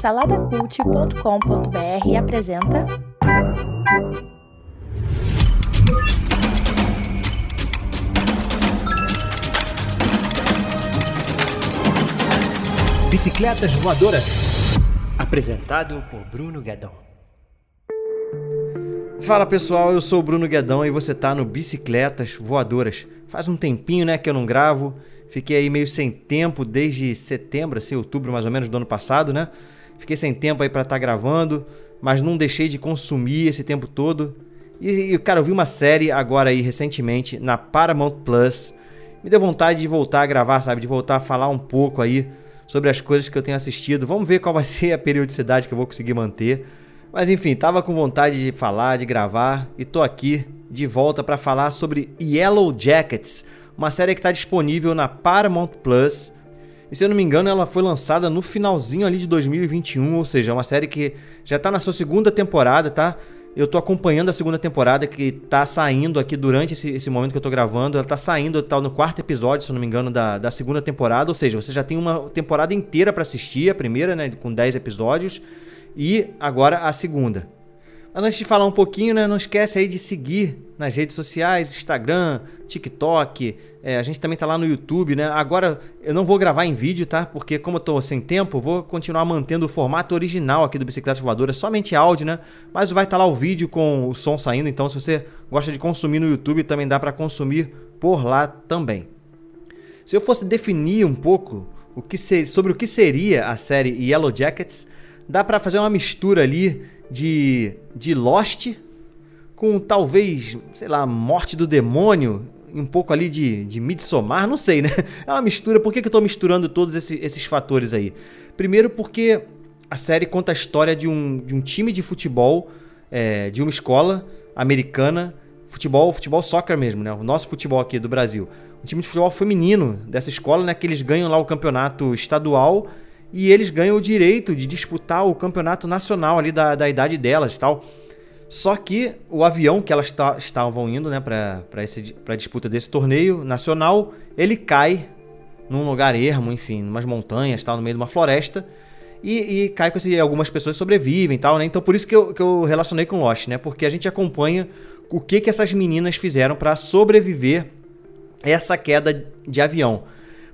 Saladacult.com.br apresenta. Bicicletas Voadoras. Apresentado por Bruno Guedão. Fala pessoal, eu sou o Bruno Guedão e você tá no Bicicletas Voadoras. Faz um tempinho, né, que eu não gravo. Fiquei aí meio sem tempo desde setembro, assim, outubro mais ou menos do ano passado, né? Fiquei sem tempo aí para estar tá gravando, mas não deixei de consumir esse tempo todo. E, cara, eu vi uma série agora aí recentemente na Paramount Plus. Me deu vontade de voltar a gravar, sabe? De voltar a falar um pouco aí sobre as coisas que eu tenho assistido. Vamos ver qual vai ser a periodicidade que eu vou conseguir manter. Mas enfim, tava com vontade de falar, de gravar e tô aqui de volta para falar sobre Yellow Jackets, uma série que está disponível na Paramount Plus. E se eu não me engano, ela foi lançada no finalzinho ali de 2021, ou seja, é uma série que já está na sua segunda temporada, tá? Eu tô acompanhando a segunda temporada que tá saindo aqui durante esse, esse momento que eu tô gravando. Ela tá saindo tá no quarto episódio, se eu não me engano, da, da segunda temporada. Ou seja, você já tem uma temporada inteira para assistir, a primeira, né? Com 10 episódios e agora a segunda. Mas antes de falar um pouquinho, né, não esquece aí de seguir nas redes sociais, Instagram, TikTok. É, a gente também tá lá no YouTube, né? Agora eu não vou gravar em vídeo, tá? Porque como eu tô sem tempo, vou continuar mantendo o formato original aqui do Bicicleta Voadora, somente áudio, né? Mas vai estar tá lá o vídeo com o som saindo, então se você gosta de consumir no YouTube, também dá para consumir por lá também. Se eu fosse definir um pouco o que ser, sobre o que seria a série Yellow Jackets, dá para fazer uma mistura ali de, de Lost com talvez, sei lá, Morte do Demônio, um pouco ali de, de Midsommar, não sei, né? É uma mistura. Por que, que eu tô misturando todos esses, esses fatores aí? Primeiro porque a série conta a história de um, de um time de futebol, é, de uma escola americana, futebol, futebol soccer mesmo, né? O nosso futebol aqui do Brasil. Um time de futebol feminino dessa escola, né? Que eles ganham lá o campeonato estadual e eles ganham o direito de disputar o campeonato nacional ali da, da idade delas e tal. Só que o avião que elas estavam indo né, para a disputa desse torneio nacional, ele cai num lugar ermo, enfim, umas montanhas, tal, no meio de uma floresta. E, e cai com esse, algumas pessoas sobrevivem tal, né? Então por isso que eu, que eu relacionei com Lost, né? Porque a gente acompanha o que, que essas meninas fizeram para sobreviver essa queda de avião.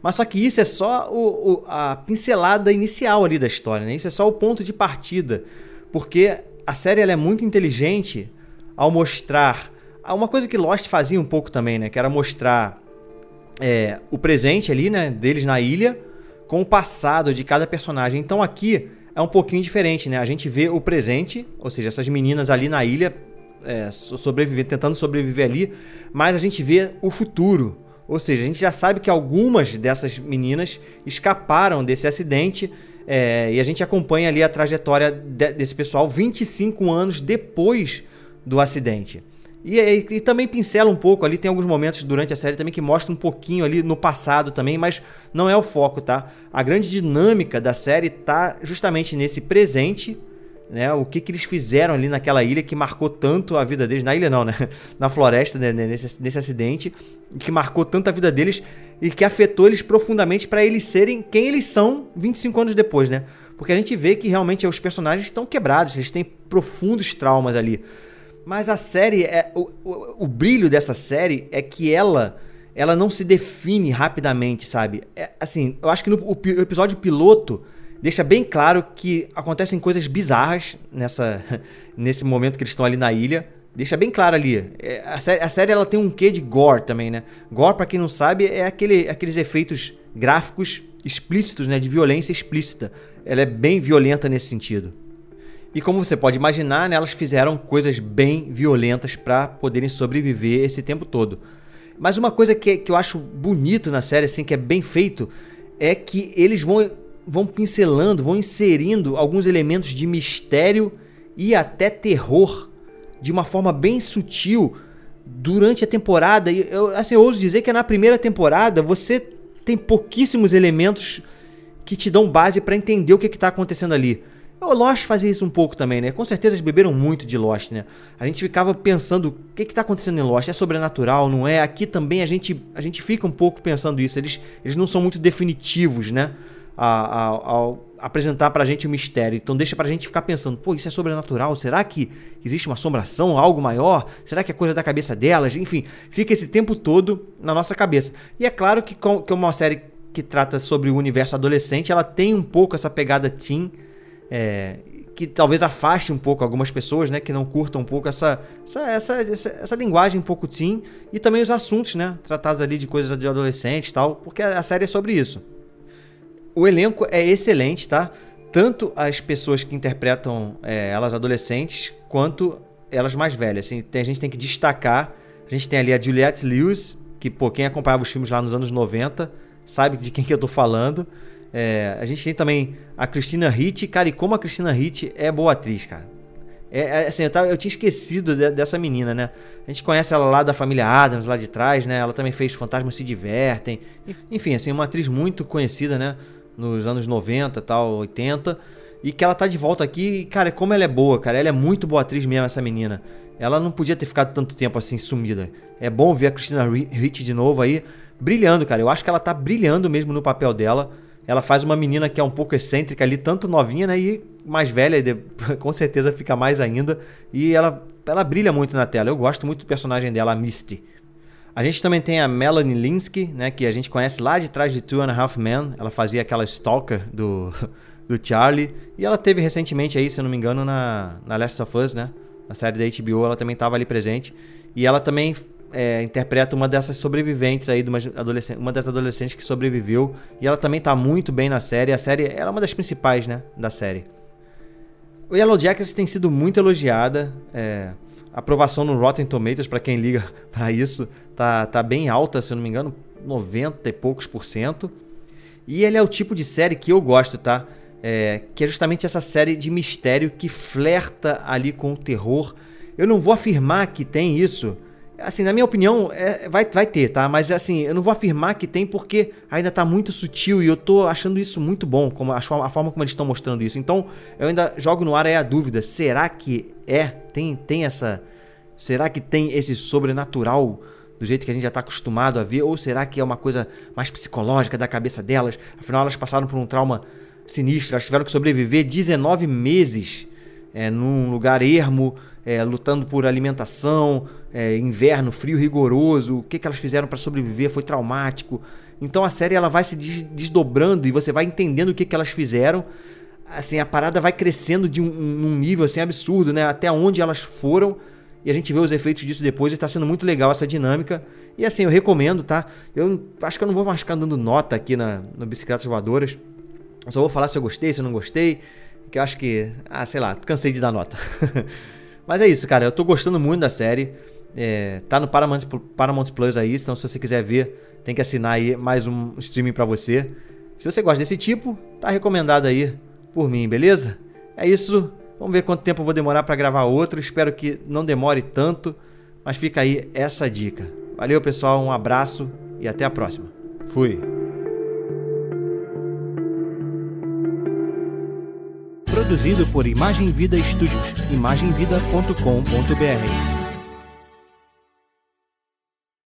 Mas só que isso é só o, o, a pincelada inicial ali da história, né? Isso é só o ponto de partida. Porque a série ela é muito inteligente ao mostrar. Uma coisa que Lost fazia um pouco também, né? Que era mostrar é, o presente ali, né? Deles na ilha, com o passado de cada personagem. Então aqui é um pouquinho diferente, né? A gente vê o presente, ou seja, essas meninas ali na ilha é, sobreviver, tentando sobreviver ali, mas a gente vê o futuro, ou seja, a gente já sabe que algumas dessas meninas escaparam desse acidente é, e a gente acompanha ali a trajetória de, desse pessoal 25 anos depois do acidente. E, e, e, também pincela um pouco ali, tem alguns momentos durante a série também que mostra um pouquinho ali no passado também, mas não é o foco, tá? A grande dinâmica da série tá justamente nesse presente né, o que, que eles fizeram ali naquela ilha que marcou tanto a vida deles, na ilha não, né, na floresta, né, nesse, nesse acidente, que marcou tanto a vida deles e que afetou eles profundamente para eles serem quem eles são 25 anos depois, né? Porque a gente vê que realmente os personagens estão quebrados, eles têm profundos traumas ali. Mas a série, é, o, o, o brilho dessa série é que ela ela não se define rapidamente, sabe? É, assim, eu acho que no o, o episódio piloto deixa bem claro que acontecem coisas bizarras nessa, nesse momento que eles estão ali na ilha. Deixa bem claro ali. É, a série, a série ela tem um quê de gore também, né? Gore, para quem não sabe, é aquele, aqueles efeitos gráficos explícitos, né? De violência explícita. Ela é bem violenta nesse sentido. E como você pode imaginar, né, elas fizeram coisas bem violentas para poderem sobreviver esse tempo todo. Mas uma coisa que, que eu acho bonito na série, assim, que é bem feito, é que eles vão vão pincelando, vão inserindo alguns elementos de mistério e até terror de uma forma bem sutil durante a temporada. E eu, assim, eu ouso dizer que na primeira temporada você tem pouquíssimos elementos que te dão base para entender o que está acontecendo ali. O Lost fazia isso um pouco também, né? Com certeza eles beberam muito de Lost, né? A gente ficava pensando, o que está acontecendo em Lost? É sobrenatural, não é? Aqui também a gente, a gente fica um pouco pensando isso. Eles, eles não são muito definitivos, né? A, apresentar pra gente o mistério. Então deixa pra gente ficar pensando, pô, isso é sobrenatural? Será que existe uma assombração, algo maior? Será que é coisa da cabeça delas? Enfim, fica esse tempo todo na nossa cabeça. E é claro que, com, que é uma série que trata sobre o universo adolescente, ela tem um pouco essa pegada teen, é, que talvez afaste um pouco algumas pessoas, né, que não curtam um pouco essa essa, essa, essa, essa linguagem um pouco teen, e também os assuntos, né, tratados ali de coisas de adolescente e tal, porque a série é sobre isso. O elenco é excelente, tá? Tanto as pessoas que interpretam é, elas adolescentes, quanto elas mais velhas. Assim, tem, a gente tem que destacar. A gente tem ali a Juliette Lewis, que, pô, quem acompanhava os filmes lá nos anos 90 sabe de quem que eu tô falando. É, a gente tem também a Christina Ricci, cara, e como a Christina Ricci é boa atriz, cara. É, é assim, eu, tava, eu, tinha esquecido de, dessa menina, né? A gente conhece ela lá da família Adams, lá de trás, né? Ela também fez Fantasmas Se Divertem. Enfim, assim, uma atriz muito conhecida, né? Nos anos 90, tal, 80, e que ela tá de volta aqui, e, cara, como ela é boa, cara, ela é muito boa atriz mesmo, essa menina. Ela não podia ter ficado tanto tempo assim sumida. É bom ver a Christina Ricci de novo aí, brilhando, cara. Eu acho que ela tá brilhando mesmo no papel dela. Ela faz uma menina que é um pouco excêntrica ali, tanto novinha, né, e mais velha, com certeza fica mais ainda. E ela, ela brilha muito na tela. Eu gosto muito do personagem dela, a Misty. A gente também tem a Melanie Linsky, né, que a gente conhece lá de trás de Two and a Half Men. Ela fazia aquela stalker do, do Charlie. E ela teve recentemente aí, se eu não me engano, na, na Last of Us, né? Na série da HBO, ela também estava ali presente. E ela também é, interpreta uma dessas sobreviventes aí, de uma, adolescente, uma das adolescentes que sobreviveu. E ela também está muito bem na série. A série ela é uma das principais, né, da série. O Yellow Jackets tem sido muito elogiada. É, aprovação no Rotten Tomatoes, para quem liga para isso, tá, tá bem alta, se eu não me engano, 90 e poucos por cento. E ele é o tipo de série que eu gosto, tá? É, que é justamente essa série de mistério que flerta ali com o terror. Eu não vou afirmar que tem isso. Assim, na minha opinião, é, vai, vai ter, tá? Mas assim, eu não vou afirmar que tem porque ainda tá muito sutil e eu tô achando isso muito bom, como a, a forma como eles estão mostrando isso. Então, eu ainda jogo no ar aí a dúvida: será que é? Tem, tem essa. Será que tem esse sobrenatural do jeito que a gente já está acostumado a ver? Ou será que é uma coisa mais psicológica da cabeça delas? Afinal, elas passaram por um trauma sinistro, elas tiveram que sobreviver 19 meses é, num lugar ermo, é, lutando por alimentação, é, inverno, frio rigoroso. O que, que elas fizeram para sobreviver foi traumático. Então a série ela vai se desdobrando e você vai entendendo o que, que elas fizeram. Assim, a parada vai crescendo de um, um nível assim absurdo, né? Até onde elas foram e a gente vê os efeitos disso depois e está sendo muito legal essa dinâmica. E assim, eu recomendo, tá? Eu acho que eu não vou mais ficar dando nota aqui na, no Bicicletas Voadoras. Eu só vou falar se eu gostei, se eu não gostei. Que eu acho que, ah, sei lá, cansei de dar nota. Mas é isso, cara. Eu tô gostando muito da série. É, tá no Paramount, Paramount Plus aí, então se você quiser ver, tem que assinar aí mais um streaming para você. Se você gosta desse tipo, tá recomendado aí por mim, beleza? É isso. Vamos ver quanto tempo eu vou demorar para gravar outro. Espero que não demore tanto, mas fica aí essa dica. Valeu, pessoal, um abraço e até a próxima. Fui. Produzido por Imagem Vida Studios, imagemvida.com.br.